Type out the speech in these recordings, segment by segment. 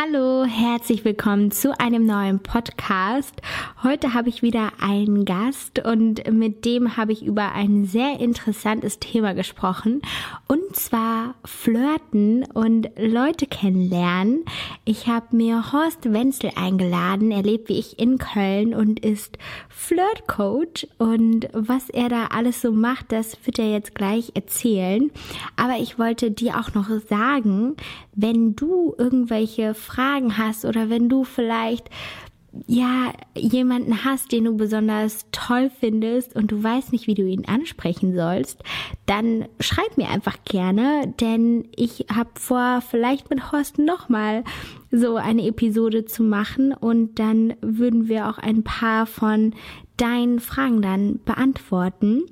Hallo, herzlich willkommen zu einem neuen Podcast. Heute habe ich wieder einen Gast und mit dem habe ich über ein sehr interessantes Thema gesprochen und zwar Flirten und Leute kennenlernen. Ich habe mir Horst Wenzel eingeladen. Er lebt wie ich in Köln und ist Flirtcoach und was er da alles so macht, das wird er jetzt gleich erzählen. Aber ich wollte dir auch noch sagen, wenn du irgendwelche Fragen hast oder wenn du vielleicht ja, jemanden hast, den du besonders toll findest und du weißt nicht, wie du ihn ansprechen sollst, dann schreib mir einfach gerne, denn ich habe vor, vielleicht mit Horst nochmal so eine Episode zu machen und dann würden wir auch ein paar von deinen Fragen dann beantworten.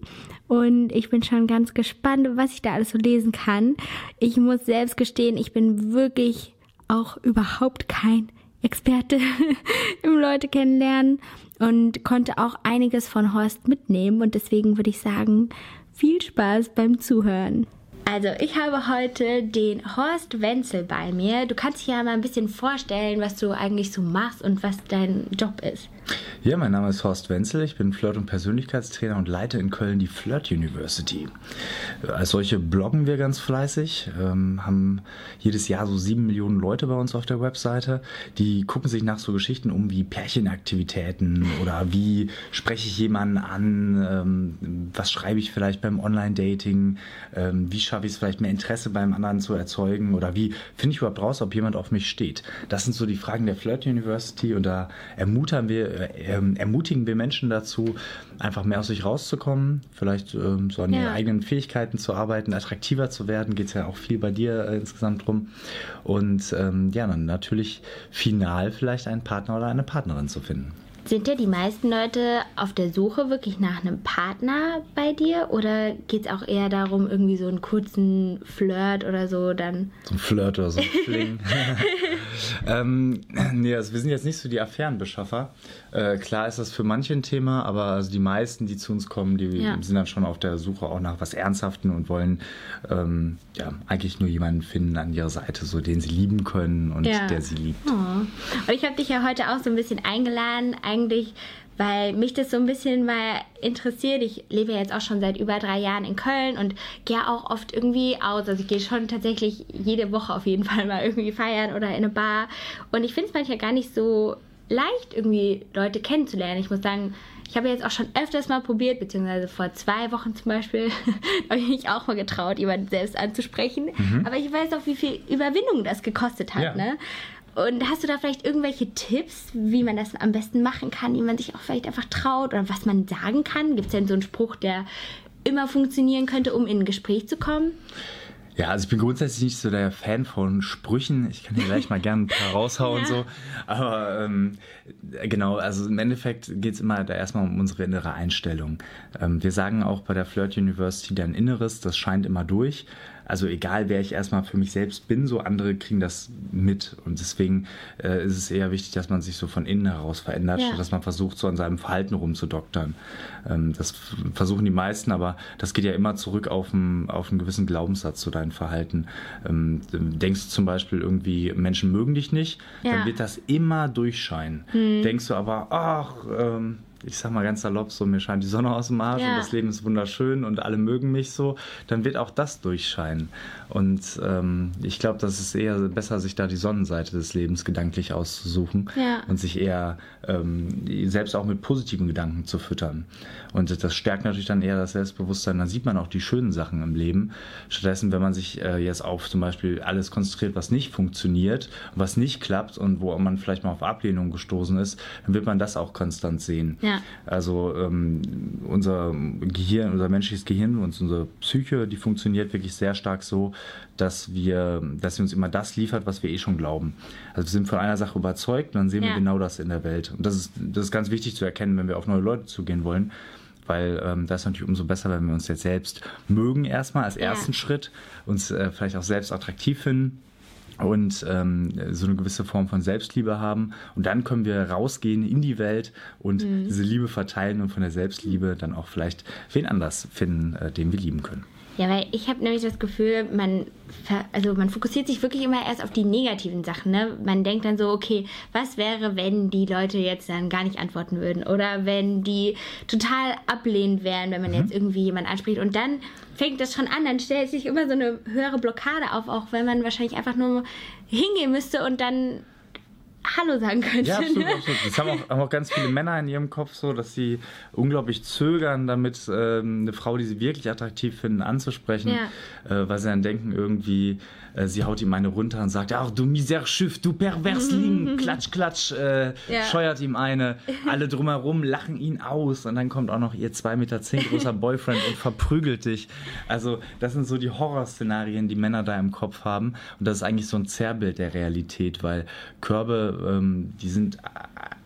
Und ich bin schon ganz gespannt, was ich da alles so lesen kann. Ich muss selbst gestehen, ich bin wirklich auch überhaupt kein Experte im Leute kennenlernen und konnte auch einiges von Horst mitnehmen. Und deswegen würde ich sagen, viel Spaß beim Zuhören. Also, ich habe heute den Horst Wenzel bei mir. Du kannst dich ja mal ein bisschen vorstellen, was du eigentlich so machst und was dein Job ist. Ja, mein Name ist Horst Wenzel. Ich bin Flirt- und Persönlichkeitstrainer und leite in Köln die Flirt University. Als solche bloggen wir ganz fleißig, ähm, haben jedes Jahr so sieben Millionen Leute bei uns auf der Webseite. Die gucken sich nach so Geschichten um wie Pärchenaktivitäten oder wie spreche ich jemanden an, ähm, was schreibe ich vielleicht beim Online-Dating, ähm, wie schaffe ich es vielleicht mehr Interesse beim anderen zu erzeugen oder wie finde ich überhaupt raus, ob jemand auf mich steht. Das sind so die Fragen der Flirt University und da ermuntern wir äh, ermutigen wir Menschen dazu, einfach mehr aus sich rauszukommen, vielleicht ähm, so an ja. ihren eigenen Fähigkeiten zu arbeiten, attraktiver zu werden, geht es ja auch viel bei dir äh, insgesamt drum. Und ähm, ja, dann natürlich final vielleicht einen Partner oder eine Partnerin zu finden. Sind ja die meisten Leute auf der Suche wirklich nach einem Partner bei dir oder geht es auch eher darum, irgendwie so einen kurzen Flirt oder so dann? So ein Flirt oder so ein Fling. ähm, nee, also wir sind jetzt nicht so die Affärenbeschaffer. Äh, klar ist das für manche ein Thema, aber also die meisten, die zu uns kommen, die ja. sind dann schon auf der Suche auch nach was Ernsthaften und wollen ähm, ja, eigentlich nur jemanden finden an ihrer Seite, so den sie lieben können und ja. der sie liebt. Oh. Und ich habe dich ja heute auch so ein bisschen eingeladen, eigentlich weil mich das so ein bisschen mal interessiert. Ich lebe ja jetzt auch schon seit über drei Jahren in Köln und gehe auch oft irgendwie aus. Also ich gehe schon tatsächlich jede Woche auf jeden Fall mal irgendwie feiern oder in eine Bar. Und ich finde es manchmal gar nicht so leicht, irgendwie Leute kennenzulernen. Ich muss sagen, ich habe jetzt auch schon öfters mal probiert, beziehungsweise vor zwei Wochen zum Beispiel, habe ich mich auch mal getraut, jemanden selbst anzusprechen. Mhm. Aber ich weiß auch, wie viel Überwindung das gekostet hat. Ja. Ne? Und hast du da vielleicht irgendwelche Tipps, wie man das am besten machen kann, wie man sich auch vielleicht einfach traut oder was man sagen kann? Gibt es denn so einen Spruch, der immer funktionieren könnte, um in ein Gespräch zu kommen? Ja, also ich bin grundsätzlich nicht so der Fan von Sprüchen. Ich kann hier gleich mal gerne ein paar raushauen ja. so. Aber ähm, genau, also im Endeffekt geht es immer da erstmal um unsere innere Einstellung. Ähm, wir sagen auch bei der Flirt University, dein Inneres, das scheint immer durch. Also egal, wer ich erstmal für mich selbst bin, so andere kriegen das mit. Und deswegen äh, ist es eher wichtig, dass man sich so von innen heraus verändert, ja. dass man versucht, so an seinem Verhalten rumzudoktern. Ähm, das versuchen die meisten, aber das geht ja immer zurück auf einen, auf einen gewissen Glaubenssatz zu deinem Verhalten. Ähm, denkst du zum Beispiel irgendwie, Menschen mögen dich nicht, ja. dann wird das immer durchscheinen. Hm. Denkst du aber, ach, ähm, ich sag mal ganz salopp, so mir scheint die Sonne aus dem Arsch ja. und das Leben ist wunderschön und alle mögen mich so, dann wird auch das durchscheinen. Und ähm, ich glaube, das ist eher besser, sich da die Sonnenseite des Lebens gedanklich auszusuchen ja. und sich eher ähm, selbst auch mit positiven Gedanken zu füttern. Und das stärkt natürlich dann eher das Selbstbewusstsein. Dann sieht man auch die schönen Sachen im Leben. Stattdessen, wenn man sich äh, jetzt auf zum Beispiel alles konzentriert, was nicht funktioniert, was nicht klappt und wo man vielleicht mal auf Ablehnung gestoßen ist, dann wird man das auch konstant sehen. Ja. Also ähm, unser Gehirn, unser menschliches Gehirn und unsere Psyche, die funktioniert wirklich sehr stark so, dass wir, dass sie uns immer das liefert, was wir eh schon glauben. Also wir sind von einer Sache überzeugt und dann sehen ja. wir genau das in der Welt. Und das ist, das ist ganz wichtig zu erkennen, wenn wir auf neue Leute zugehen wollen weil ähm, das ist natürlich umso besser, wenn wir uns jetzt selbst mögen erstmal als ersten ja. Schritt, uns äh, vielleicht auch selbst attraktiv finden und ähm, so eine gewisse Form von Selbstliebe haben. Und dann können wir rausgehen in die Welt und mhm. diese Liebe verteilen und von der Selbstliebe dann auch vielleicht wen anders finden, äh, den wir lieben können. Ja, weil ich habe nämlich das Gefühl, man, also man fokussiert sich wirklich immer erst auf die negativen Sachen. Ne? Man denkt dann so, okay, was wäre, wenn die Leute jetzt dann gar nicht antworten würden? Oder wenn die total ablehnend wären, wenn man mhm. jetzt irgendwie jemanden anspricht. Und dann fängt das schon an, dann stellt sich immer so eine höhere Blockade auf, auch wenn man wahrscheinlich einfach nur hingehen müsste und dann Hallo sagen könnte. Ja, absolut, absolut. Das haben auch, haben auch, ganz viele Männer in ihrem Kopf so, dass sie unglaublich zögern, damit ähm, eine Frau, die sie wirklich attraktiv finden, anzusprechen, ja. äh, weil sie dann denken irgendwie, äh, sie haut ihm eine runter und sagt, ach du Miserschiff, du Perversling, klatsch, klatsch, äh, ja. scheuert ihm eine. Alle drumherum lachen ihn aus und dann kommt auch noch ihr 2,10 Meter zehn großer Boyfriend und verprügelt dich. Also das sind so die Horrorszenarien, die Männer da im Kopf haben und das ist eigentlich so ein Zerrbild der Realität, weil Körbe, ähm, die sind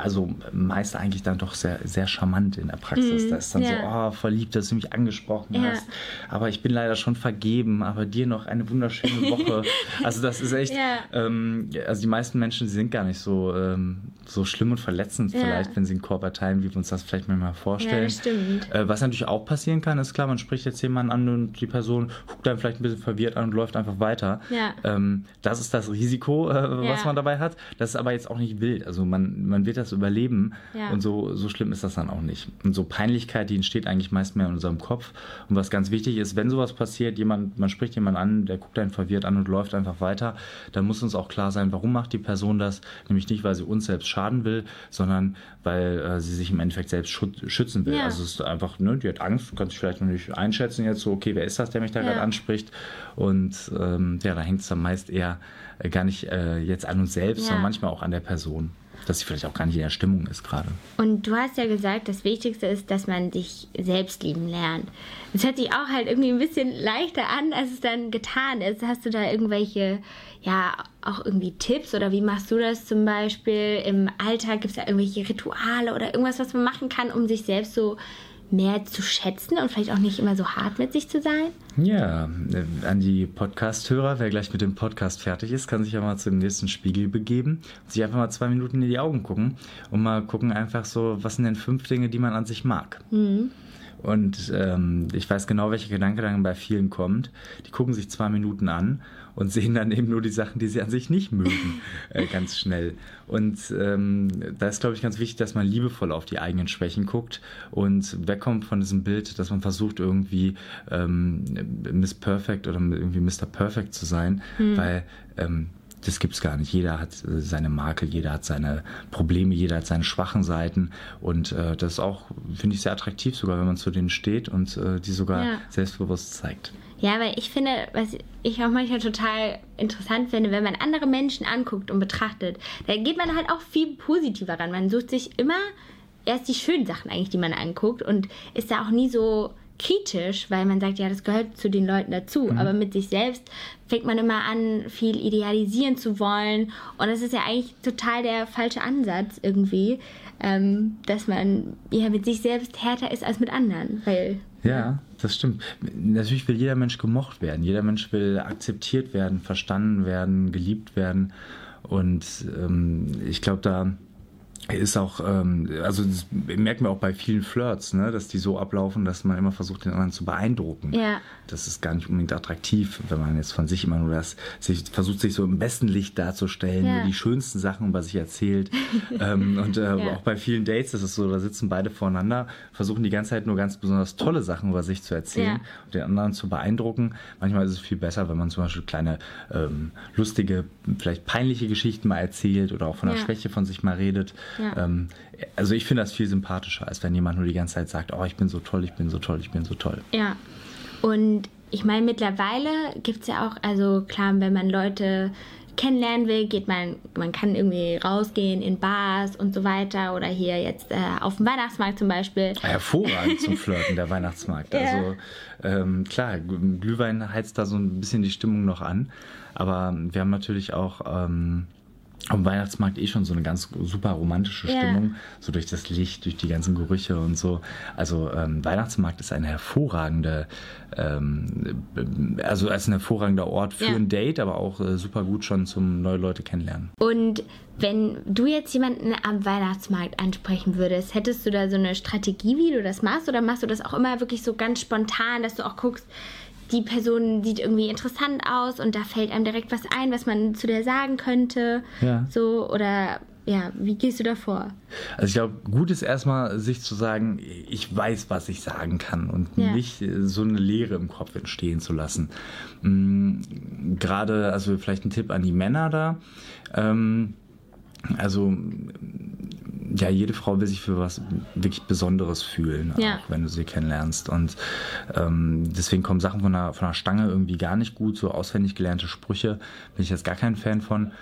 also meist eigentlich dann doch sehr, sehr charmant in der Praxis. Mm, da ist dann ja. so, oh, verliebt, dass du mich angesprochen ja. hast. Aber ich bin leider schon vergeben, aber dir noch eine wunderschöne Woche. Also das ist echt, ja. ähm, also die meisten Menschen die sind gar nicht so, ähm, so schlimm und verletzend vielleicht, wenn sie einen Korb erteilen, wie wir uns das vielleicht mal vorstellen. Ja, stimmt. Äh, was natürlich auch passieren kann, ist klar, man spricht jetzt jemanden an und die Person guckt dann vielleicht ein bisschen verwirrt an und läuft einfach weiter. Ja. Ähm, das ist das Risiko, äh, was man dabei hat. Das ist aber jetzt auch nicht wild. Also man, man wird das überleben. Ja. Und so, so schlimm ist das dann auch nicht. Und so Peinlichkeit, die entsteht eigentlich meist mehr in unserem Kopf. Und was ganz wichtig ist, wenn sowas passiert, jemand, man spricht jemanden an, der guckt einen verwirrt an und läuft einfach weiter, dann muss uns auch klar sein, warum macht die Person das? Nämlich nicht, weil sie uns selbst schaden will, sondern weil äh, sie sich im Endeffekt selbst schützen will. Ja. Also es ist einfach, ne, die hat Angst, kann sich vielleicht noch nicht einschätzen jetzt so, okay, wer ist das, der mich da ja. gerade anspricht? Und ähm, ja, da hängt es dann meist eher äh, gar nicht äh, jetzt an uns selbst, ja. sondern manchmal auch an der Person dass sie vielleicht auch gar nicht in der Stimmung ist gerade. Und du hast ja gesagt, das Wichtigste ist, dass man sich selbst lieben lernt. Das hört sich auch halt irgendwie ein bisschen leichter an, als es dann getan ist. Hast du da irgendwelche, ja, auch irgendwie Tipps oder wie machst du das zum Beispiel im Alltag? Gibt es da irgendwelche Rituale oder irgendwas, was man machen kann, um sich selbst so mehr zu schätzen und vielleicht auch nicht immer so hart mit sich zu sein? Ja, äh, an die Podcast-Hörer, wer gleich mit dem Podcast fertig ist, kann sich ja mal zum nächsten Spiegel begeben und sich einfach mal zwei Minuten in die Augen gucken und mal gucken einfach so, was sind denn fünf Dinge, die man an sich mag. Mhm. Und ähm, ich weiß genau, welcher Gedanke dann bei vielen kommt. Die gucken sich zwei Minuten an und sehen dann eben nur die Sachen, die sie an sich nicht mögen, äh, ganz schnell. Und ähm, da ist, glaube ich, ganz wichtig, dass man liebevoll auf die eigenen Schwächen guckt und wegkommt von diesem Bild, dass man versucht, irgendwie ähm, Miss Perfect oder irgendwie Mr. Perfect zu sein, mhm. weil ähm, das gibt's gar nicht. Jeder hat äh, seine Makel, jeder hat seine Probleme, jeder hat seine schwachen Seiten und äh, das ist auch, finde ich, sehr attraktiv sogar, wenn man zu denen steht und äh, die sogar ja. selbstbewusst zeigt. Ja, weil ich finde, was ich auch manchmal total interessant finde, wenn man andere Menschen anguckt und betrachtet, da geht man halt auch viel positiver ran. Man sucht sich immer erst die schönen Sachen eigentlich, die man anguckt und ist da auch nie so kritisch, weil man sagt, ja, das gehört zu den Leuten dazu. Mhm. Aber mit sich selbst fängt man immer an, viel idealisieren zu wollen. Und das ist ja eigentlich total der falsche Ansatz irgendwie, ähm, dass man ja mit sich selbst härter ist als mit anderen. Weil, ja, das stimmt. Natürlich will jeder Mensch gemocht werden. Jeder Mensch will akzeptiert werden, verstanden werden, geliebt werden. Und ähm, ich glaube, da ist auch, ähm, also das merken wir auch bei vielen Flirts, ne, dass die so ablaufen, dass man immer versucht, den anderen zu beeindrucken. Ja. Das ist gar nicht unbedingt attraktiv, wenn man jetzt von sich immer nur das, sich, versucht, sich so im besten Licht darzustellen, ja. die schönsten Sachen über sich erzählt. ähm, und äh, ja. auch bei vielen Dates ist es so, da sitzen beide voreinander, versuchen die ganze Zeit nur ganz besonders tolle Sachen über sich zu erzählen ja. und den anderen zu beeindrucken. Manchmal ist es viel besser, wenn man zum Beispiel kleine ähm, lustige, vielleicht peinliche Geschichten mal erzählt oder auch von der Schwäche von sich mal redet. Ja. Ähm, also ich finde das viel sympathischer, als wenn jemand nur die ganze Zeit sagt, oh, ich bin so toll, ich bin so toll, ich bin so toll. Ja. Und ich meine, mittlerweile gibt es ja auch, also klar, wenn man Leute kennenlernen will, geht man, man kann irgendwie rausgehen in Bars und so weiter oder hier jetzt äh, auf dem Weihnachtsmarkt zum Beispiel. Hervorragend zum Flirten, der Weihnachtsmarkt. Ja. Also ähm, klar, Glühwein heizt da so ein bisschen die Stimmung noch an, aber wir haben natürlich auch ähm, am Weihnachtsmarkt eh schon so eine ganz super romantische Stimmung, yeah. so durch das Licht, durch die ganzen Gerüche und so. Also ähm, Weihnachtsmarkt ist ein hervorragender, ähm, also als ein hervorragender Ort für yeah. ein Date, aber auch äh, super gut schon zum neue Leute kennenlernen. Und wenn du jetzt jemanden am Weihnachtsmarkt ansprechen würdest, hättest du da so eine Strategie, wie du das machst, oder machst du das auch immer wirklich so ganz spontan, dass du auch guckst, die Person sieht irgendwie interessant aus und da fällt einem direkt was ein, was man zu der sagen könnte. Ja. So, oder ja, wie gehst du da vor? Also ich glaube, gut ist erstmal, sich zu sagen, ich weiß, was ich sagen kann und Ja. nicht äh, so eine Leere im Kopf entstehen zu lassen. Mm, Gerade, also vielleicht ein Tipp an die Männer da. Ähm, also ja, jede Frau will sich für was wirklich Besonderes fühlen, Ja. auch wenn du sie kennenlernst. Und ähm, deswegen kommen Sachen von der, von der Stange irgendwie gar nicht gut. So auswendig gelernte Sprüche bin ich jetzt gar kein Fan von.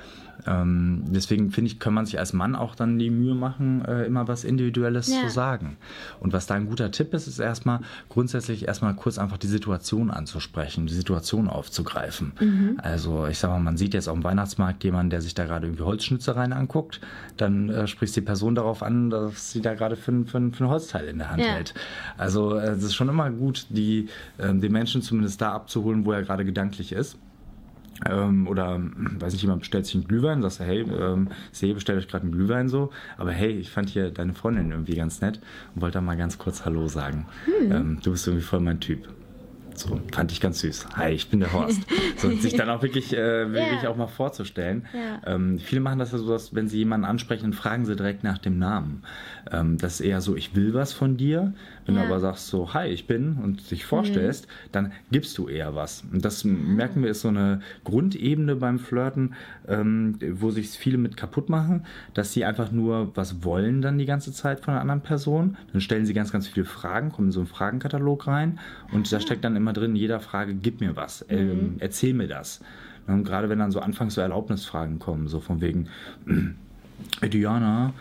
Ähm, deswegen finde ich, kann man sich als Mann auch dann die Mühe machen, äh, immer was Individuelles Ja. zu sagen. Und was da ein guter Tipp ist, ist erstmal grundsätzlich erstmal kurz einfach die Situation anzusprechen, die Situation aufzugreifen. Also ich sag mal, man sieht jetzt auf dem Weihnachtsmarkt jemanden, der sich da gerade irgendwie Holzschnitzereien anguckt, dann äh, sprichst die Person darauf an, dass sie da gerade für, ein- für, für ein Holzteil in der Hand Ja. hält. Also äh, es ist schon immer gut, die, ähm, den Menschen zumindest da abzuholen, wo er gerade gedanklich ist. Ähm, oder, hm, weiß nicht, jemand bestellt sich einen Glühwein, sagst du, hey, ähm, sehe, bestellt euch gerade einen Glühwein so, aber hey, ich fand hier deine Freundin irgendwie ganz nett und wollte da mal ganz kurz Hallo sagen. Ähm, du bist irgendwie voll mein Typ. So, fand ich ganz süß. Hi, ich bin der Horst. So, sich dann auch wirklich, äh, wirklich Ja. auch mal vorzustellen. Ja. Ähm, viele machen das ja so, dass wenn sie jemanden ansprechen, dann fragen sie direkt nach dem Namen. Ähm, das ist eher so, ich will was von dir. Wenn Ja. du aber sagst so, hi, ich bin und dich vorstellst, dann gibst du eher was. Und das merken wir, ist so eine Grundebene beim Flirten, ähm, wo sich viele mit kaputt machen, dass sie einfach nur was wollen dann die ganze Zeit von einer anderen Person. Dann stellen sie ganz, ganz viele Fragen, kommen in so einen Fragenkatalog rein und da steckt dann immer drin, jeder Frage, gib mir was, ähm, erzähl mir das. Und gerade wenn dann so anfangs so Erlaubnisfragen kommen, so von wegen, Diana,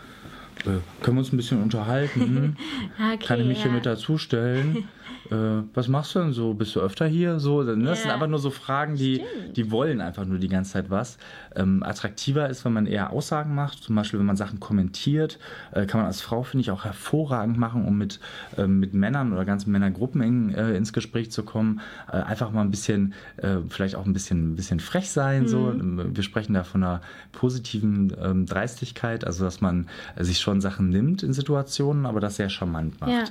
können wir uns ein bisschen unterhalten? Okay, Kann ich mich hier ja. mit dazustellen? äh, was machst du denn so? Bist du öfter hier? So, das Ja. sind einfach nur so Fragen, die, Stimmt. die wollen einfach nur die ganze Zeit was. Ähm, attraktiver ist, wenn man eher Aussagen macht, zum Beispiel wenn man Sachen kommentiert, äh, kann man als Frau, finde ich, auch hervorragend machen, um mit, ähm, mit Männern oder ganzen Männergruppen in, äh, ins Gespräch zu kommen. Äh, einfach mal ein bisschen, äh, vielleicht auch ein bisschen, ein bisschen frech sein. So. Mhm. Wir sprechen da von einer positiven ähm, Dreistigkeit, also dass man äh, sich schon Sachen nimmt in Situationen, aber das sehr charmant macht. Ja.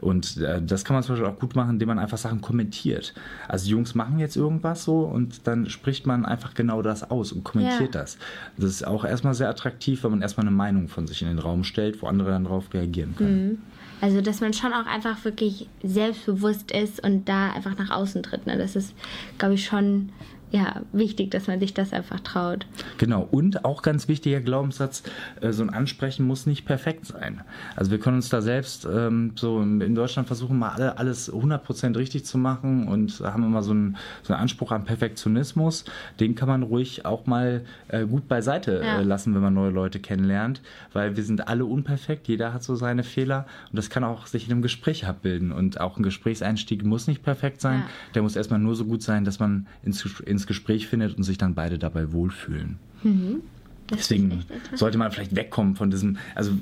Und äh, das kann man zum Beispiel auch gut machen, indem man einfach Sachen kommentiert. Also Jungs machen jetzt irgendwas so und dann spricht man einfach genau das aus und kommentiert Ja. das. Das ist auch erstmal sehr attraktiv, wenn man erstmal eine Meinung von sich in den Raum stellt, wo andere dann darauf reagieren können. Also, dass man schon auch einfach wirklich selbstbewusst ist und da einfach nach außen tritt. Ne? Das ist, glaube ich, schon ja, wichtig, dass man sich das einfach traut. Genau, und auch ganz wichtiger Glaubenssatz, äh, so ein Ansprechen muss nicht perfekt sein. Also wir können uns da selbst ähm, so in Deutschland versuchen, mal alle, alles 100% richtig zu machen und haben immer so einen, so einen Anspruch an Perfektionismus. Den kann man ruhig auch mal äh, gut beiseite Ja. äh, lassen, wenn man neue Leute kennenlernt, weil wir sind alle unperfekt, jeder hat so seine Fehler und das kann auch sich in einem Gespräch abbilden und auch ein Gesprächseinstieg muss nicht perfekt sein, Ja. der muss erstmal nur so gut sein, dass man ins, Ges- ins Gespräch findet und sich dann beide dabei wohlfühlen. Das Deswegen sollte man vielleicht wegkommen von diesem, also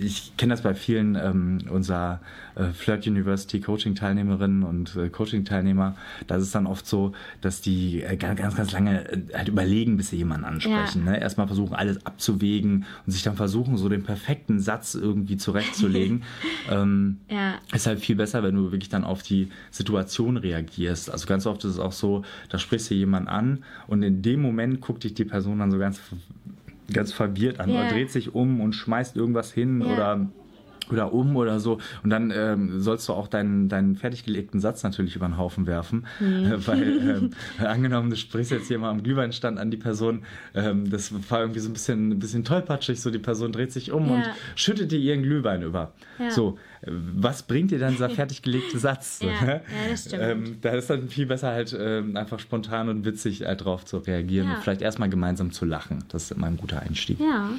ich kenne das bei vielen ähm, unserer äh, Flirt University Coaching Teilnehmerinnen und äh, Coaching Teilnehmer, da ist es dann oft so, dass die äh, ganz, ganz, ganz lange äh, halt überlegen, bis sie jemanden ansprechen. Ja. Ne? Erstmal versuchen, alles abzuwägen und sich dann versuchen, so den perfekten Satz irgendwie zurechtzulegen. ähm, Ja. ist halt viel besser, wenn du wirklich dann auf die Situation reagierst. Also ganz oft ist es auch so, da sprichst du jemanden an und in dem Moment guckt dich die Person dann so ganz, ganz verwirrt an Ja. oder dreht sich um und schmeißt irgendwas hin Ja. oder oder um oder so. Und dann ähm, sollst du auch deinen, deinen fertiggelegten Satz natürlich über den Haufen werfen. Mhm. Äh, weil, ähm, angenommen, du sprichst jetzt hier mal am Glühweinstand an die Person, ähm, das war irgendwie so ein bisschen, ein bisschen tollpatschig, so die Person dreht sich um Ja. und schüttet dir ihren Glühwein über. Ja. So, äh, was bringt dir dann dieser fertiggelegte Satz? Ja, ja, das stimmt. Ähm, da ist dann viel besser halt ähm, einfach spontan und witzig halt drauf zu reagieren und vielleicht erstmal gemeinsam zu lachen. Das ist immer ein guter Einstieg. Ja.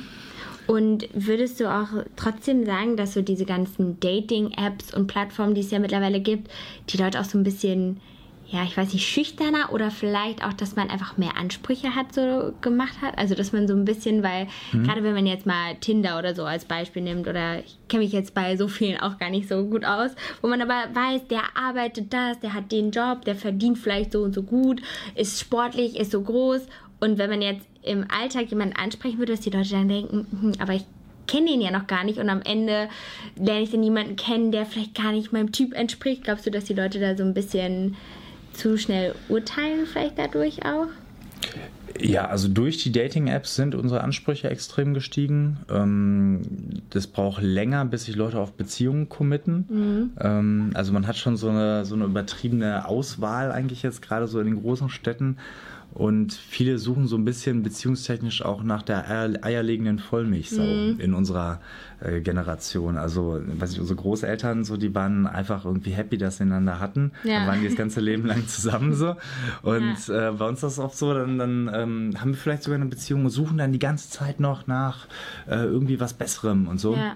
Und würdest du auch trotzdem sagen, dass so diese ganzen Dating-Apps und Plattformen, die es ja mittlerweile gibt, die Leute auch so ein bisschen, ja, ich weiß nicht, schüchterner oder vielleicht auch, dass man einfach mehr Ansprüche hat, so gemacht hat? Also, dass man so ein bisschen, weil gerade wenn man jetzt mal Tinder oder so als Beispiel nimmt oder ich kenne mich jetzt bei so vielen auch gar nicht so gut aus, wo man aber weiß, der arbeitet das, der hat den Job, der verdient vielleicht so und so gut, ist sportlich, ist so groß und wenn man jetzt im Alltag jemanden ansprechen würde, dass die Leute dann denken, hm, aber ich kenne den ja noch gar nicht und am Ende lerne ich dann jemanden kennen, der vielleicht gar nicht meinem Typ entspricht. Glaubst du, dass die Leute da so ein bisschen zu schnell urteilen, vielleicht dadurch auch? Ja, also durch die Dating-Apps sind unsere Ansprüche extrem gestiegen. Ähm, das braucht länger, bis sich Leute auf Beziehungen committen. Mhm. Ähm, also man hat schon so eine, so eine übertriebene Auswahl eigentlich jetzt gerade so in den großen Städten. Und viele suchen so ein bisschen beziehungstechnisch auch nach der eierlegenden Vollmilchsau mhm. in unserer äh, Generation. Also, weiß ich, unsere Großeltern, so, die waren einfach irgendwie happy, dass sie einander hatten. Ja. Dann waren die das ganze Leben lang zusammen so. Und ja. äh, bei uns ist das oft so, dann, dann ähm, haben wir vielleicht sogar eine Beziehung und suchen dann die ganze Zeit noch nach äh, irgendwie was Besserem und so. Ja.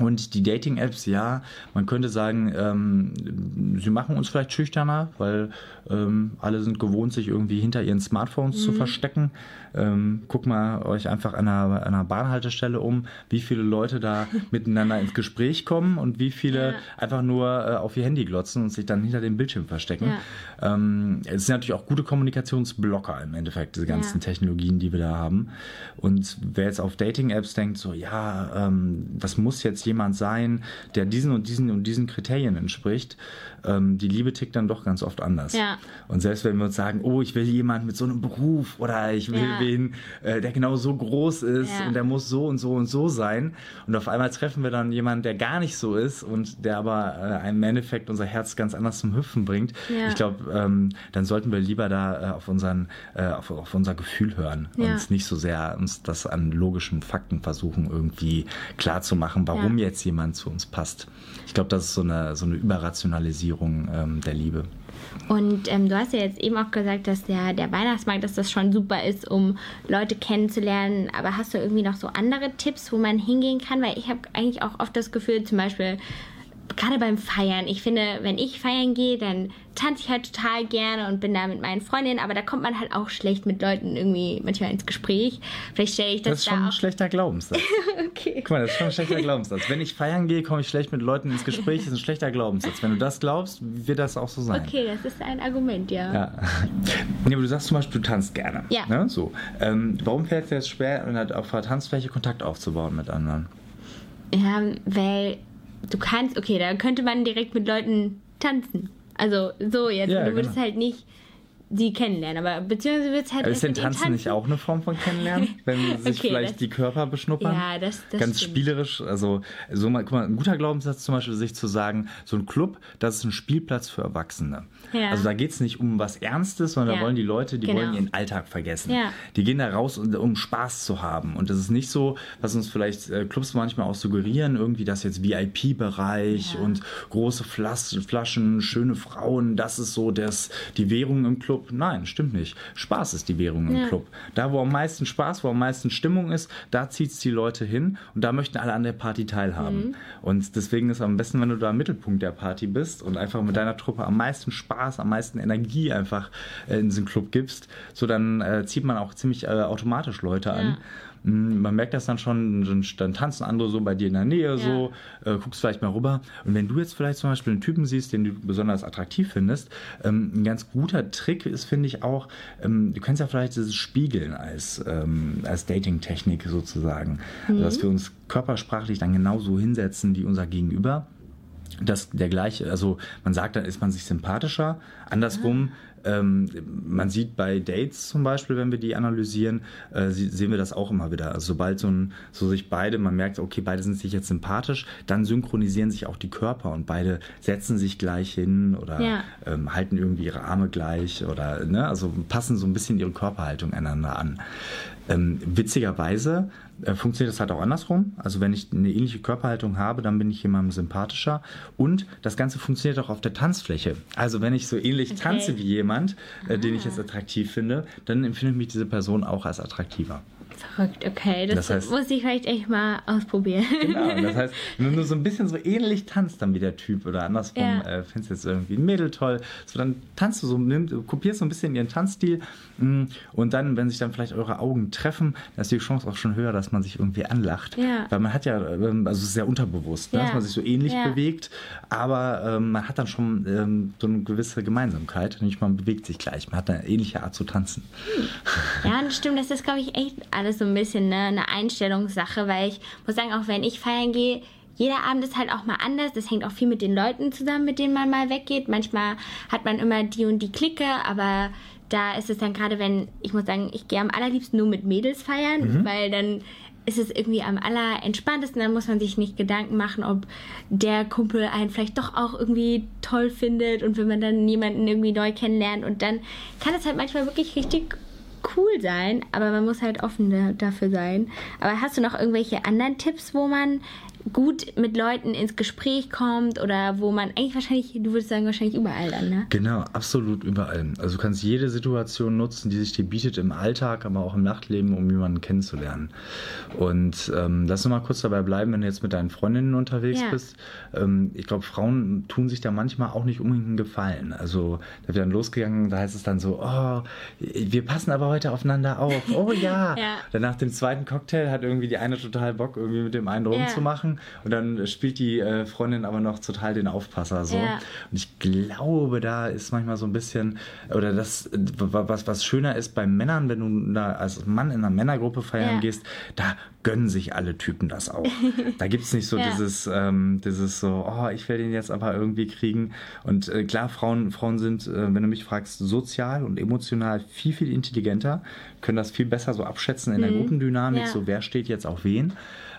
Und die Dating-Apps, ja, man könnte sagen, ähm, sie machen uns vielleicht schüchterner, weil ähm, alle sind gewohnt, sich irgendwie hinter ihren Smartphones mhm. zu verstecken. Ähm, guck mal euch einfach an einer, einer, Bahnhaltestelle um, wie viele Leute da miteinander ins Gespräch kommen und wie viele ja. einfach nur äh, auf ihr Handy glotzen und sich dann hinter dem Bildschirm verstecken. Ja. Ähm, es sind natürlich auch gute Kommunikationsblocker im Endeffekt, diese ganzen ja. Technologien, die wir da haben. Und wer jetzt auf Dating-Apps denkt, so, ja, ähm, das muss jetzt jemand sein, der diesen und diesen und diesen Kriterien entspricht, ähm, die Liebe tickt dann doch ganz oft anders. Ja. Und selbst wenn wir uns sagen, oh, ich will jemanden mit so einem Beruf oder ich will ja. wen, äh, der genau so groß ist ja. und der muss so und so und so sein. Und auf einmal treffen wir dann jemanden, der gar nicht so ist und der aber äh, im Endeffekt unser Herz ganz anders zum Hüpfen bringt. Ich glaube, ähm, dann sollten wir lieber da äh, auf, unseren, äh, auf, auf, unser Gefühl hören und nicht so sehr uns das an logischen Fakten versuchen, irgendwie klar zu machen, warum jetzt jemand zu uns passt. Ich glaube, das ist so eine, so eine Überrationalisierung ähm, der Liebe. Und ähm, du hast ja jetzt eben auch gesagt, dass der, der Weihnachtsmarkt, dass das schon super ist, um Leute kennenzulernen. Aber hast du irgendwie noch so andere Tipps, wo man hingehen kann? Weil ich habe eigentlich auch oft das Gefühl, zum Beispiel gerade beim Feiern, ich finde, wenn ich feiern gehe, dann tanze ich halt total gerne und bin da mit meinen Freundinnen, aber da kommt man halt auch schlecht mit Leuten irgendwie manchmal ins Gespräch. Vielleicht stelle ich das, das ist da schon ein schlechter Glaubenssatz. okay. Guck mal, das ist schon ein schlechter Glaubenssatz. Wenn ich feiern gehe, komme ich schlecht mit Leuten ins Gespräch, das ist ein schlechter Glaubenssatz. Wenn du das glaubst, wird das auch so sein. Okay, das ist ein Argument, ja. Ja, nee, aber du sagst zum Beispiel, du tanzt gerne. Ja. Ne? So. Ähm, warum fällt es dir jetzt schwer, auf der Tanzfläche Kontakt aufzubauen mit anderen? Ja, weil du kannst, okay, da könnte man direkt mit Leuten tanzen. Also so jetzt. Ja, du würdest genau. halt nicht die kennenlernen, aber beziehungsweise wird es halt. ist denn Tanzen, Tanzen nicht auch eine Form von Kennenlernen? Wenn sich okay, vielleicht das, die Körper beschnuppern? Ja, das, das Ganz stimmt. spielerisch. Also, so mal, guck mal, ein guter Glaubenssatz zum Beispiel, sich zu sagen, so ein Club, das ist ein Spielplatz für Erwachsene. Ja. Also da geht es nicht um was Ernstes, sondern ja. da wollen die Leute, die genau. wollen ihren Alltag vergessen. Ja. Die gehen da raus, um Spaß zu haben. Und das ist nicht so, was uns vielleicht äh, Clubs manchmal auch suggerieren, irgendwie das jetzt VIP-Bereich und große Flaschen, schöne Frauen, das ist so das, die Währung im Club. Club. Nein, stimmt nicht. Spaß ist die Währung im ja. Club. Da, wo am meisten Spaß, wo am meisten Stimmung ist, da zieht es die Leute hin und da möchten alle an der Party teilhaben. Mhm. Und deswegen ist es am besten, wenn du da im Mittelpunkt der Party bist und einfach mit deiner Truppe am meisten Spaß, am meisten Energie einfach äh, in diesen Club gibst, so dann äh, zieht man auch ziemlich äh, automatisch Leute an. Ja. Hm, man merkt das dann schon, dann tanzen andere so bei dir in der Nähe, ja. so, äh, guckst vielleicht mal rüber. Und wenn du jetzt vielleicht zum Beispiel einen Typen siehst, den du besonders attraktiv findest, ähm, ein ganz guter Trick ist, finde ich auch, ähm, du kannst ja vielleicht dieses Spiegeln als, ähm, als Dating-Technik sozusagen, mhm. also, dass wir uns körpersprachlich dann genauso hinsetzen wie unser Gegenüber dass der gleiche, also man sagt, dann ist man sich sympathischer. Andersrum, ähm, man sieht bei Dates zum Beispiel, wenn wir die analysieren, äh, sehen wir das auch immer wieder. Also sobald so, ein, so sich beide, man merkt, okay, beide sind sich jetzt sympathisch, dann synchronisieren sich auch die Körper und beide setzen sich gleich hin oder ja. ähm, halten irgendwie ihre Arme gleich oder ne, also passen so ein bisschen ihre Körperhaltung einander an. Ähm, witzigerweise funktioniert das halt auch andersrum. Also wenn ich eine ähnliche Körperhaltung habe, dann bin ich jemandem sympathischer. Und das Ganze funktioniert auch auf der Tanzfläche. Also wenn ich so ähnlich okay. tanze wie jemand, äh, den ich jetzt attraktiv finde, dann empfinde ich mich diese Person auch als attraktiver. Verrückt, okay. Das, das heißt, muss ich vielleicht echt mal ausprobieren. Genau, das heißt, wenn du so ein bisschen so ähnlich tanzt dann wie der Typ oder andersrum, ja. äh, findest jetzt irgendwie ein Mädel toll, so dann tanzt du so, nimm, kopierst so ein bisschen ihren Tanzstil mh, mm, und dann, wenn sich dann vielleicht eure Augen treffen, dann ist die Chance auch schon höher, dass man sich irgendwie anlacht. Ja. Weil man hat ja, ähm, also es ist sehr unterbewusst, ne, ja. dass man sich so ähnlich bewegt, aber ähm, man hat dann schon ähm, so eine gewisse Gemeinsamkeit, nämlich man bewegt sich gleich, man hat eine ähnliche Art zu tanzen. Hm. Ja, das stimmt, das ist, glaube ich, echt alles so ein bisschen ne, eine Einstellungssache, weil ich muss sagen, auch wenn ich feiern gehe, jeder Abend ist halt auch mal anders. Das hängt auch viel mit den Leuten zusammen, mit denen man mal weggeht. Manchmal hat man immer die und die Clique, aber da ist es dann gerade, wenn, ich muss sagen, ich gehe am allerliebsten nur mit Mädels feiern, mhm. weil dann ist es irgendwie am allerentspanntesten. Dann muss man sich nicht Gedanken machen, ob der Kumpel einen vielleicht doch auch irgendwie toll findet und wenn man dann jemanden irgendwie neu kennenlernt und dann kann es halt manchmal wirklich richtig cool sein, aber man muss halt offen dafür sein. Aber hast du noch irgendwelche anderen Tipps, wo man gut mit Leuten ins Gespräch kommt oder wo man eigentlich wahrscheinlich, du würdest sagen, wahrscheinlich überall dann, ne? Genau, absolut überall. Also du kannst jede Situation nutzen, die sich dir bietet im Alltag, aber auch im Nachtleben, um jemanden kennenzulernen. Und ähm, lass uns mal kurz dabei bleiben, wenn du jetzt mit deinen Freundinnen unterwegs ja. bist. Ähm, ich glaube, Frauen tun sich da manchmal auch nicht unbedingt einen Gefallen. Also da wird dann losgegangen, da heißt es dann so, oh, wir passen aber heute aufeinander auf. Oh ja. ja. Dann nach dem zweiten Cocktail hat irgendwie die eine total Bock, irgendwie mit dem einen rumzumachen. Ja machen und dann spielt die äh, Freundin aber noch total den Aufpasser so. Ja. Und ich glaube, da ist manchmal so ein bisschen, oder das, was, was schöner ist bei Männern, wenn du da als Mann in einer Männergruppe feiern ja. gehst, da gönnen sich alle Typen das auch. Da gibt es nicht so ja. dieses, ähm, dieses so, oh, ich will den jetzt aber irgendwie kriegen. Und äh, klar, Frauen, Frauen sind, äh, wenn du mich fragst, sozial und emotional viel, viel intelligenter, können das viel besser so abschätzen in der mhm. Gruppendynamik, so wer steht jetzt auf wen.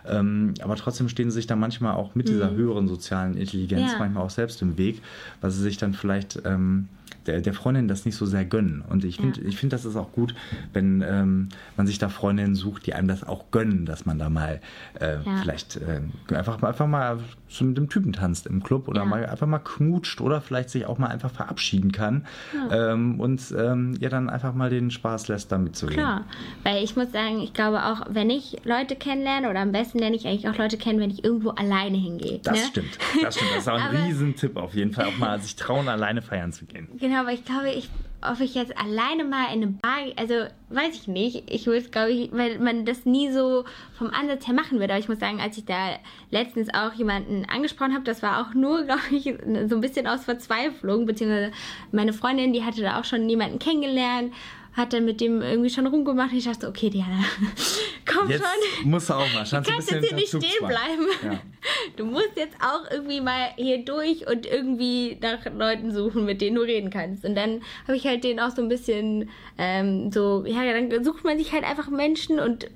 Ähm, aber trotzdem stehen sie sich dann manchmal auch mit dieser mhm. höheren sozialen Intelligenz ja. manchmal auch selbst im Weg, weil sie sich dann vielleicht ähm, der, der Freundin das nicht so sehr gönnen. Und ich finde, ja. ich finde, das ist auch gut, wenn ähm, man sich da Freundinnen sucht, die einem das auch gönnen, dass man da mal äh, ja. vielleicht äh, einfach, einfach mal mit dem Typen tanzt im Club oder ja. mal einfach mal knutscht oder vielleicht sich auch mal einfach verabschieden kann ähm, und ähm, ihr dann einfach mal den Spaß lässt, da mitzugehen. Klar, weil ich muss sagen, ich glaube auch, wenn ich Leute kennenlerne oder am besten lerne ich eigentlich auch Leute kennen, wenn ich irgendwo alleine hingehe. Das ne? stimmt, das stimmt. Das ist auch ein Riesentipp auf jeden Fall, auch mal sich trauen, alleine feiern zu gehen. Genau, aber ich glaube, ich ob ich jetzt alleine mal in eine Bar, also weiß ich nicht. Ich würde es, glaube ich, weil man das nie so vom Ansatz her machen würde. Aber ich muss sagen, als ich da letztens auch jemanden angesprochen habe, das war auch nur, glaube ich, so ein bisschen aus Verzweiflung, beziehungsweise meine Freundin, die hatte da auch schon jemanden kennengelernt hat dann mit dem irgendwie schon rumgemacht. Ich dachte, okay, Diana, komm jetzt schon. Musst du auch mal. Du kannst jetzt hier nicht stehen bleiben. Ja. Du musst jetzt auch irgendwie mal hier durch und irgendwie nach Leuten suchen, mit denen du reden kannst. Und dann habe ich halt den auch so ein bisschen ähm, so, ja, dann sucht man sich halt einfach Menschen und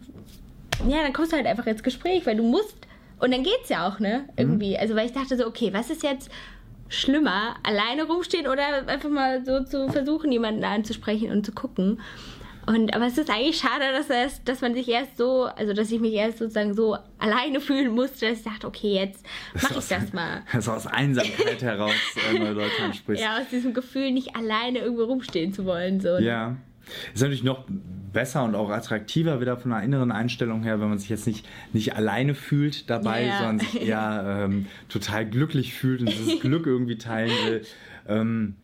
ja, dann kommst du halt einfach ins Gespräch, weil du musst. Und dann geht's ja auch, ne? Irgendwie. Mhm. Also, weil ich dachte so, okay, was ist jetzt schlimmer, alleine rumstehen oder einfach mal so zu versuchen, jemanden anzusprechen und zu gucken. Und, aber es ist eigentlich schade, dass, es, dass man sich erst so, also dass ich mich erst sozusagen so alleine fühlen musste, dass ich dachte, okay, jetzt mache ich das mal. Also aus Einsamkeit heraus äh, neue Leute ansprichst. Ja, aus diesem Gefühl, nicht alleine irgendwo rumstehen zu wollen. So. Ja. Ist natürlich noch besser und auch attraktiver wieder von einer inneren Einstellung her, wenn man sich jetzt nicht, nicht alleine fühlt dabei, yeah. sondern sich eher ähm, total glücklich fühlt und dieses Glück irgendwie teilen will. Ähm,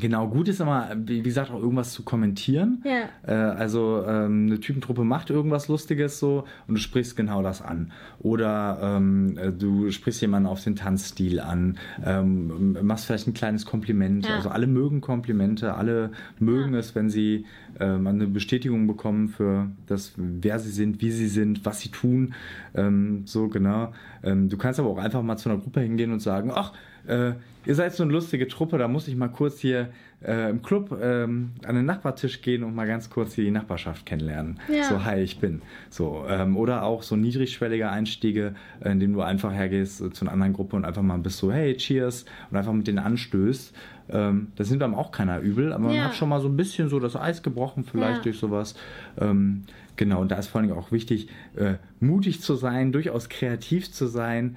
Genau, gut ist immer, wie gesagt, auch irgendwas zu kommentieren. Ja. Äh, also ähm, eine Typentruppe macht irgendwas Lustiges so und du sprichst genau das an. Oder ähm, äh, du sprichst jemanden auf den Tanzstil an, ähm, machst vielleicht ein kleines Kompliment. Ja. Also alle mögen Komplimente, alle mögen ja. es, wenn sie ähm, eine Bestätigung bekommen für das, wer sie sind, wie sie sind, was sie tun. Ähm, so genau. Ähm, du kannst aber auch einfach mal zu einer Gruppe hingehen und sagen, ach, äh, ihr seid so eine lustige Truppe, da muss ich mal kurz hier äh, im Club ähm, an den Nachbartisch gehen und mal ganz kurz hier die Nachbarschaft kennenlernen. Ja. So, hi, ich bin. So, ähm, oder auch so niedrigschwellige Einstiege, äh, indem du einfach hergehst äh, zu einer anderen Gruppe und einfach mal bist so, hey, cheers, und einfach mit denen anstößt. Ähm, das nimmt einem auch keiner übel, aber ja. man hat schon mal so ein bisschen so das Eis gebrochen, vielleicht ja. durch sowas. Ähm, genau, und da ist vor allem auch wichtig, äh, mutig zu sein, durchaus kreativ zu sein.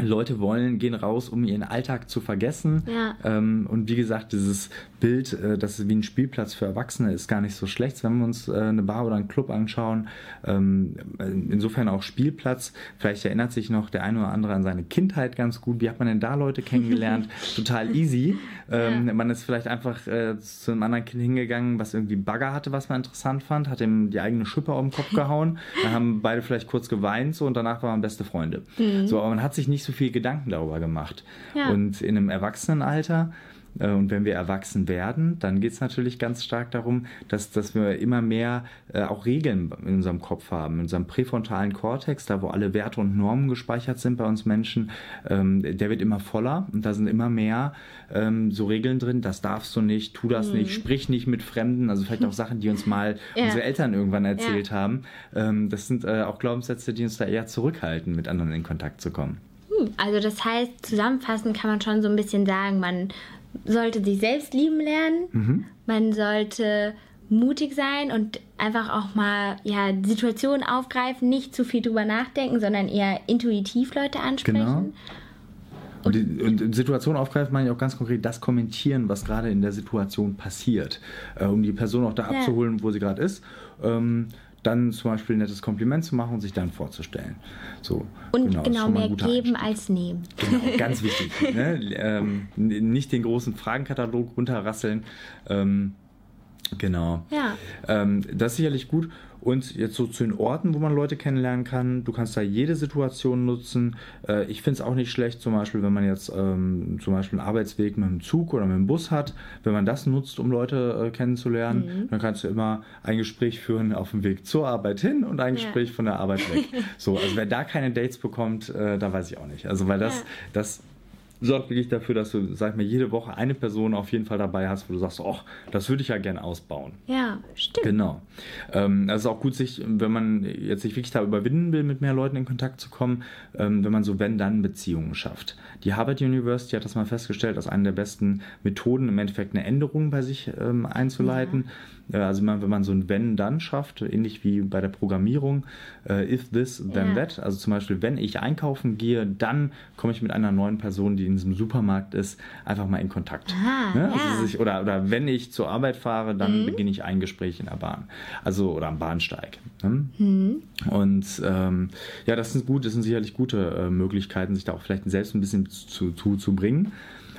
Leute wollen, gehen raus, um ihren Alltag zu vergessen. Ja. Ähm, und wie gesagt, dieses Bild, äh, dass es wie ein Spielplatz für Erwachsene ist, gar nicht so schlecht, wenn wir uns äh, eine Bar oder einen Club anschauen. Ähm, insofern auch Spielplatz. Vielleicht erinnert sich noch der eine oder andere an seine Kindheit ganz gut. Wie hat man denn da Leute kennengelernt? Total easy. Ähm, ja. Man ist vielleicht einfach äh, zu einem anderen Kind hingegangen, was irgendwie Bagger hatte, was man interessant fand, hat ihm die eigene Schippe auf den Kopf gehauen. Dann haben beide vielleicht kurz geweint so und danach waren man beste Freunde. Mhm. So, aber man hat sich nicht so viel Gedanken darüber gemacht. Ja. Und in einem Erwachsenenalter Äh, und wenn wir erwachsen werden, dann geht es natürlich ganz stark darum, dass, dass wir immer mehr äh, auch Regeln in unserem Kopf haben, in unserem präfrontalen Kortex, da wo alle Werte und Normen gespeichert sind bei uns Menschen, ähm, der wird immer voller und da sind immer mehr ähm, so Regeln drin, das darfst du nicht, tu das mhm. nicht, sprich nicht mit Fremden, also vielleicht auch Sachen, die uns mal ja. unsere Eltern irgendwann erzählt ja. haben. Ähm, das sind äh, auch Glaubenssätze, die uns da eher zurückhalten, mit anderen in Kontakt zu kommen. Also das heißt, zusammenfassend kann man schon so ein bisschen sagen, man sollte sich selbst lieben lernen, mhm. man sollte mutig sein und einfach auch mal ja, Situationen aufgreifen, nicht zu viel drüber nachdenken, sondern eher intuitiv Leute ansprechen. Genau. Und, die, und Situation aufgreifen meine ich auch ganz konkret das kommentieren, was gerade in der Situation passiert, äh, um die Person auch da ja. abzuholen, wo sie gerade ist. Ähm, dann zum Beispiel ein nettes Kompliment zu machen und sich dann vorzustellen. So, und genau, genau mehr geben als nehmen. Genau, ganz wichtig. ne? ähm, nicht den großen Fragenkatalog runterrasseln. Ähm, genau. Ja. Ähm, das ist sicherlich gut. Und jetzt so zu den Orten, wo man Leute kennenlernen kann. Du kannst da jede Situation nutzen. Äh, ich finde es auch nicht schlecht, zum Beispiel, wenn man jetzt ähm, zum Beispiel einen Arbeitsweg mit dem Zug oder mit dem Bus hat. Wenn man das nutzt, um Leute äh, kennenzulernen, mhm. dann kannst du immer ein Gespräch führen auf dem Weg zur Arbeit hin und ein ja. Gespräch von der Arbeit weg. so, also wer da keine Dates bekommt, äh, da weiß ich auch nicht. Also weil das, ja. das sorgt wirklich dafür, dass du, sag ich mal, jede Woche eine Person auf jeden Fall dabei hast, wo du sagst, oh, das würde ich ja gerne ausbauen. Ja, stimmt. Genau. Ähm, das ist auch gut, sich, wenn man jetzt sich wirklich da überwinden will, mit mehr Leuten in Kontakt zu kommen, ähm, wenn man so Wenn-Dann-Beziehungen schafft. Die Harvard University hat das mal festgestellt, als eine der besten Methoden, im Endeffekt eine Änderung bei sich ähm, einzuleiten. Ja äh, also wenn man so ein Wenn-Dann schafft, ähnlich wie bei der Programmierung, äh, if this, then ja. that. Also zum Beispiel, wenn ich einkaufen gehe, dann komme ich mit einer neuen Person, die in diesem Supermarkt ist, einfach mal in Kontakt. Ah, ne? also ja. sich, oder, oder wenn ich zur Arbeit fahre, dann mhm. beginne ich ein Gespräch in der Bahn. Also oder am Bahnsteig. Ne? Mhm. Und ähm, ja, das sind gut, das sind sicherlich gute äh, Möglichkeiten, sich da auch vielleicht selbst ein bisschen zu, zu, zu bringen.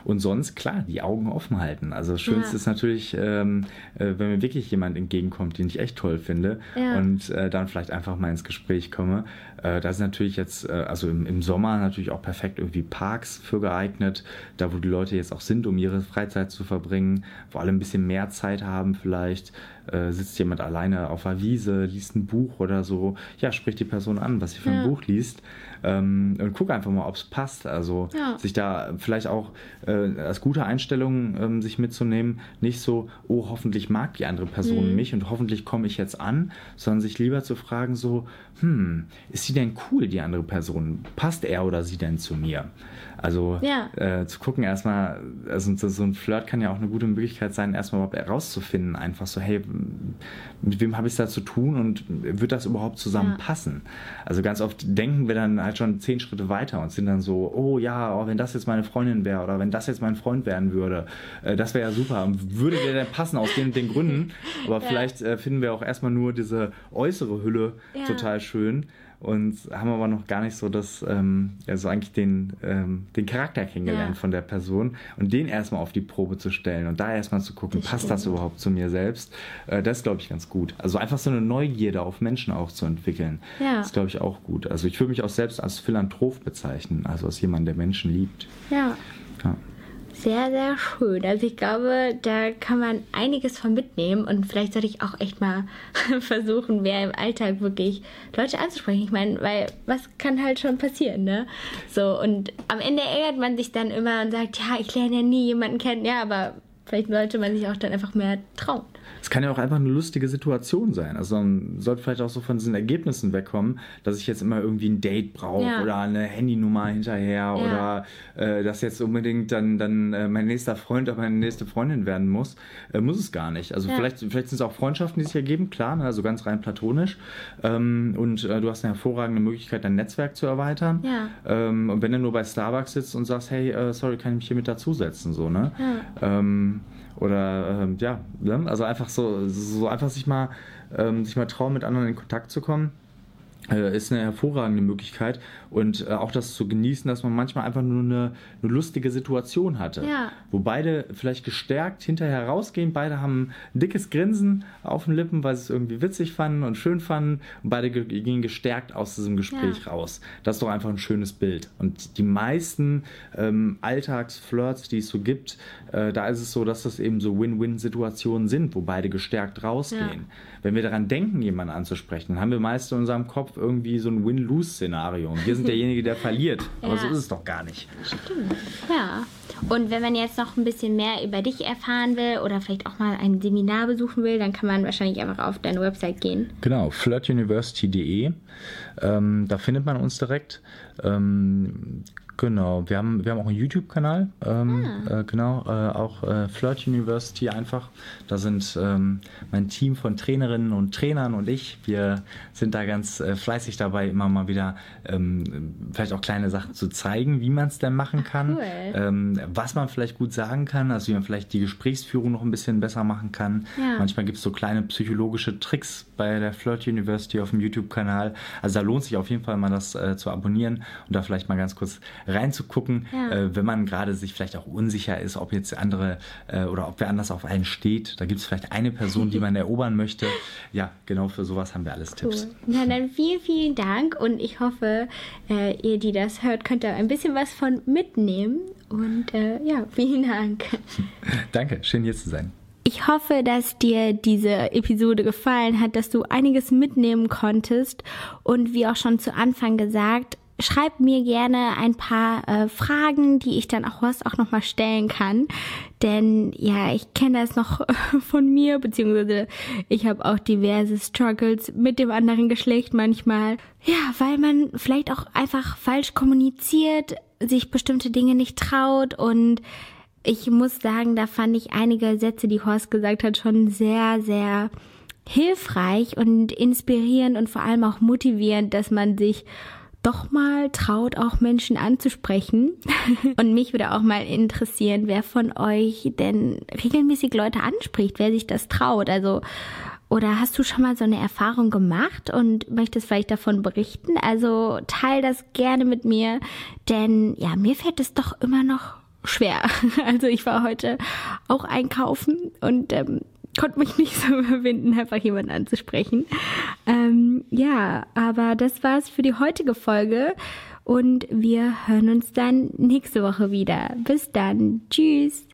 Und sonst, klar, die Augen offen halten. Also das Schönste ja. ist natürlich, ähm, äh, wenn mir wirklich jemand entgegenkommt, den ich echt toll finde ja. und äh, dann vielleicht einfach mal ins Gespräch komme. Äh, da ist natürlich jetzt, äh, also im, im, Sommer natürlich auch perfekt irgendwie Parks für geeignet, da wo die Leute jetzt auch sind, um ihre Freizeit zu verbringen, wo alle ein bisschen mehr Zeit haben vielleicht. Äh, sitzt jemand alleine auf der Wiese, liest ein Buch oder so. Ja, spricht die Person an, was sie für ja. ein Buch liest ähm, und guck einfach mal, ob es passt. Also ja. sich da vielleicht auch äh, als gute Einstellung ähm, sich mitzunehmen, nicht so, oh, hoffentlich mag die andere Person mhm. mich und hoffentlich komme ich jetzt an, sondern sich lieber zu fragen so, hm, ist sie denn cool, die andere Person? Passt er oder sie denn zu mir? Also ja. äh, zu gucken erstmal, also so ein Flirt kann ja auch eine gute Möglichkeit sein, erstmal überhaupt herauszufinden, einfach so, hey, mit wem habe ich es da zu tun und wird das überhaupt zusammenpassen? Ja. Also ganz oft denken wir dann halt schon zehn Schritte weiter und sind dann so, oh ja, oh, wenn das jetzt meine Freundin wäre oder wenn das jetzt mein Freund werden würde, äh, das wäre ja super. Würde der denn passen aus den, den Gründen? Aber ja. vielleicht äh, finden wir auch erstmal nur diese äußere Hülle total schön und haben aber noch gar nicht so das, ähm, also eigentlich den, ähm, den Charakter kennengelernt ja. von der Person und den erstmal auf die Probe zu stellen und da erstmal zu gucken, das passt stimmt. das überhaupt zu mir selbst, äh, das glaube ich ganz gut. Also einfach so eine Neugierde auf Menschen auch zu entwickeln, ja. das glaube ich auch gut. Also ich würde mich auch selbst als Philanthrop bezeichnen, also als jemand, der Menschen liebt. Ja. ja sehr, sehr schön. Also ich glaube, da kann man einiges von mitnehmen und vielleicht sollte ich auch echt mal versuchen, mehr im Alltag wirklich Leute anzusprechen. Ich meine, weil was kann halt schon passieren, ne? So, und am Ende ärgert man sich dann immer und sagt, ja, ich lerne ja nie jemanden kennen. Ja, aber vielleicht sollte man sich auch dann einfach mehr trauen. Es kann ja auch einfach eine lustige Situation sein. Also man sollte vielleicht auch so von diesen Ergebnissen wegkommen, dass ich jetzt immer irgendwie ein Date brauche ja. oder eine Handynummer hinterher ja. oder äh, dass jetzt unbedingt dann, dann äh, mein nächster Freund oder meine nächste Freundin werden muss. Äh, muss es gar nicht. Also ja. vielleicht, vielleicht sind es auch Freundschaften, die sich ergeben, klar, ne? also ganz rein platonisch. Ähm, und äh, du hast eine hervorragende Möglichkeit, dein Netzwerk zu erweitern. Ähm, und wenn du nur bei Starbucks sitzt und sagst, hey, äh, sorry, kann ich mich hier mit dazusetzen, so, ne? Ähm, oder ähm, ja, ne? also einfach so, so einfach sich mal, ähm, sich mal trauen, mit anderen in Kontakt zu kommen. Äh, ist eine hervorragende Möglichkeit und äh, auch das zu genießen, dass man manchmal einfach nur eine, eine lustige Situation hatte, Ja. wo beide vielleicht gestärkt hinterher rausgehen, beide haben ein dickes Grinsen auf den Lippen, weil sie es irgendwie witzig fanden und schön fanden und beide ge gehen gestärkt aus diesem Gespräch Ja. raus. Das ist doch einfach ein schönes Bild und die meisten ähm, Alltagsflirts, die es so gibt, äh, da ist es so, dass das eben so Win-Win-Situationen sind, wo beide gestärkt rausgehen. Wenn wir daran denken, jemanden anzusprechen, haben wir meist in unserem Kopf irgendwie so ein Win-Lose-Szenario. Und wir sind derjenige, der verliert. Aber Ja. so ist es doch gar nicht. Ja. Und wenn man jetzt noch ein bisschen mehr über dich erfahren will oder vielleicht auch mal ein Seminar besuchen will, dann kann man wahrscheinlich einfach auf deine Website gehen. Genau, flirtuniversity.de. Ähm, da findet man uns direkt. Ähm, genau, wir haben, wir haben auch einen YouTube-Kanal. Ähm, äh, genau, äh, auch äh, Flirt University einfach. Da sind ähm, mein Team von Trainerinnen und Trainern und ich. Wir sind da ganz äh, fleißig dabei, immer mal wieder ähm, vielleicht auch kleine Sachen zu zeigen, wie man es denn machen kann. cool. Ähm, was man vielleicht gut sagen kann, also wie man vielleicht die Gesprächsführung noch ein bisschen besser machen kann. Ja. Manchmal gibt es so kleine psychologische Tricks bei der Flirt University auf dem YouTube-Kanal. Also da lohnt sich auf jeden Fall mal das äh, zu abonnieren und da vielleicht mal ganz kurz reinzugucken, Ja. äh, wenn man gerade sich vielleicht auch unsicher ist, ob jetzt andere äh, oder ob wer anders auf einen steht. Da gibt es vielleicht eine Person, die man erobern möchte. Ja, genau für sowas haben wir alles Tipps. Cool. Na dann vielen, vielen Dank und ich hoffe, äh, ihr, die das hört, könnt da ein bisschen was von mitnehmen. Und äh, ja, vielen Dank. Danke, schön hier zu sein. Ich hoffe, dass dir diese Episode gefallen hat, dass du einiges mitnehmen konntest. Und wie auch schon zu Anfang gesagt, schreib mir gerne ein paar äh, Fragen, die ich dann auch Horst auch nochmal stellen kann. Denn ja, ich kenne das noch von mir, beziehungsweise ich habe auch diverse Struggles mit dem anderen Geschlecht manchmal. Ja, weil man vielleicht auch einfach falsch kommuniziert, sich bestimmte Dinge nicht traut und ich muss sagen, da fand ich einige Sätze, die Horst gesagt hat, schon sehr, sehr hilfreich und inspirierend und vor allem auch motivierend, dass man sich doch mal traut, auch Menschen anzusprechen. Und mich würde auch mal interessieren, wer von euch denn regelmäßig Leute anspricht, wer sich das traut. Also, oder hast du schon mal so eine Erfahrung gemacht und möchtest vielleicht davon berichten? Also teil das gerne mit mir, denn ja, mir fällt es doch immer noch schwer. Also ich war heute auch einkaufen und ähm, konnte mich nicht so überwinden, einfach jemanden anzusprechen. Ähm, ja, aber das war's für die heutige Folge und wir hören uns dann nächste Woche wieder. Bis dann. Tschüss.